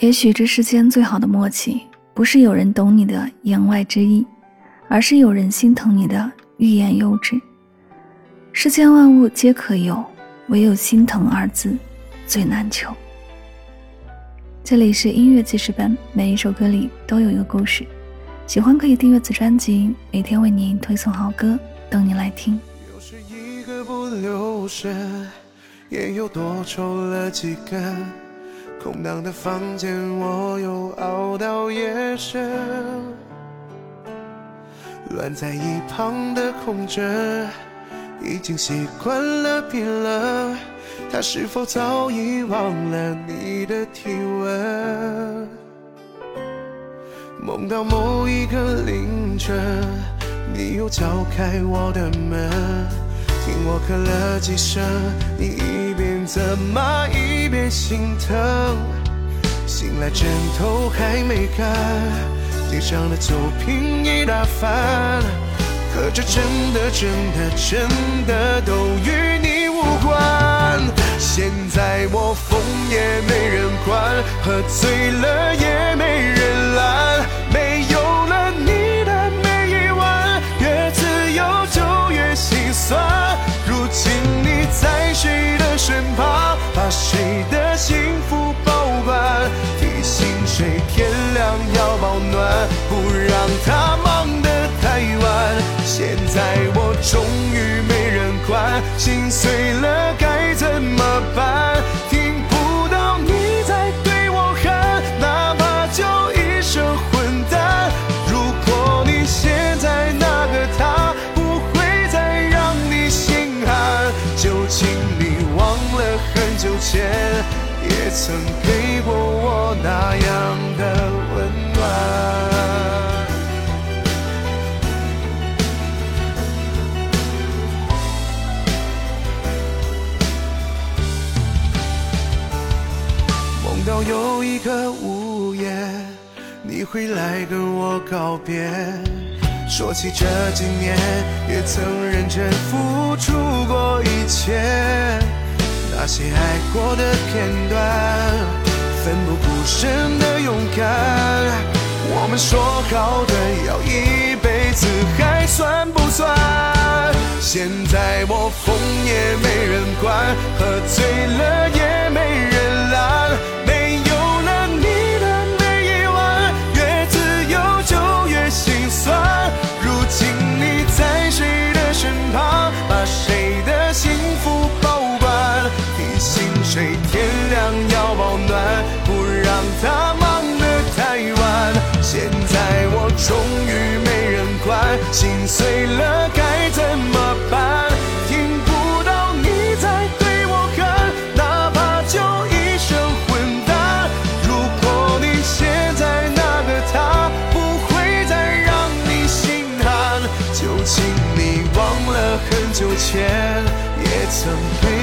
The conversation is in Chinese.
也许这世间最好的默契，不是有人懂你的言外之意，而是有人心疼你的欲言又止。世间万物皆可有，唯有心疼二字最难求。这里是音乐记事本，每一首歌里都有一个故事。喜欢可以订阅此专辑，每天为您推送好歌，等你来听。又是一个不留神，烟又多抽了几根，空荡的房间我又熬到夜深。乱在一旁的空枕，已经习惯了冰冷。他是否早已忘了你的体温？梦到某一个凌晨，你又敲开我的门，听我咳了几声，你一边责骂一边心疼。醒来枕头还没干，地上的酒瓶一大翻，可这真的真的真的都与你无关。现在我疯也没人管，喝醉了也谁天亮要保暖，不让他忙得太晚。现在我终于没人管，心碎了该怎么？办？听不到你在对我喊，哪怕就一声混蛋。如果你现在那个他不会再让你心寒，就请你忘了很久前也曾给过我那样的温暖。梦到有一个午夜，你会来跟我告别。说起这几年，也曾认真付出过一切。那些爱过的片段，奋不顾真的勇敢我们说好的要一辈子还算不算现在我疯也没人管喝醉了也没人拦。没有了你的每一晚越自由就越心酸如今你在谁的身旁把谁的幸福保管？提醒谁天心碎了该怎么办？听不到你在对我喊，哪怕就一声混蛋。如果你现在那个他不会再让你心寒，就请你忘了很久前也曾给过我那样的温暖。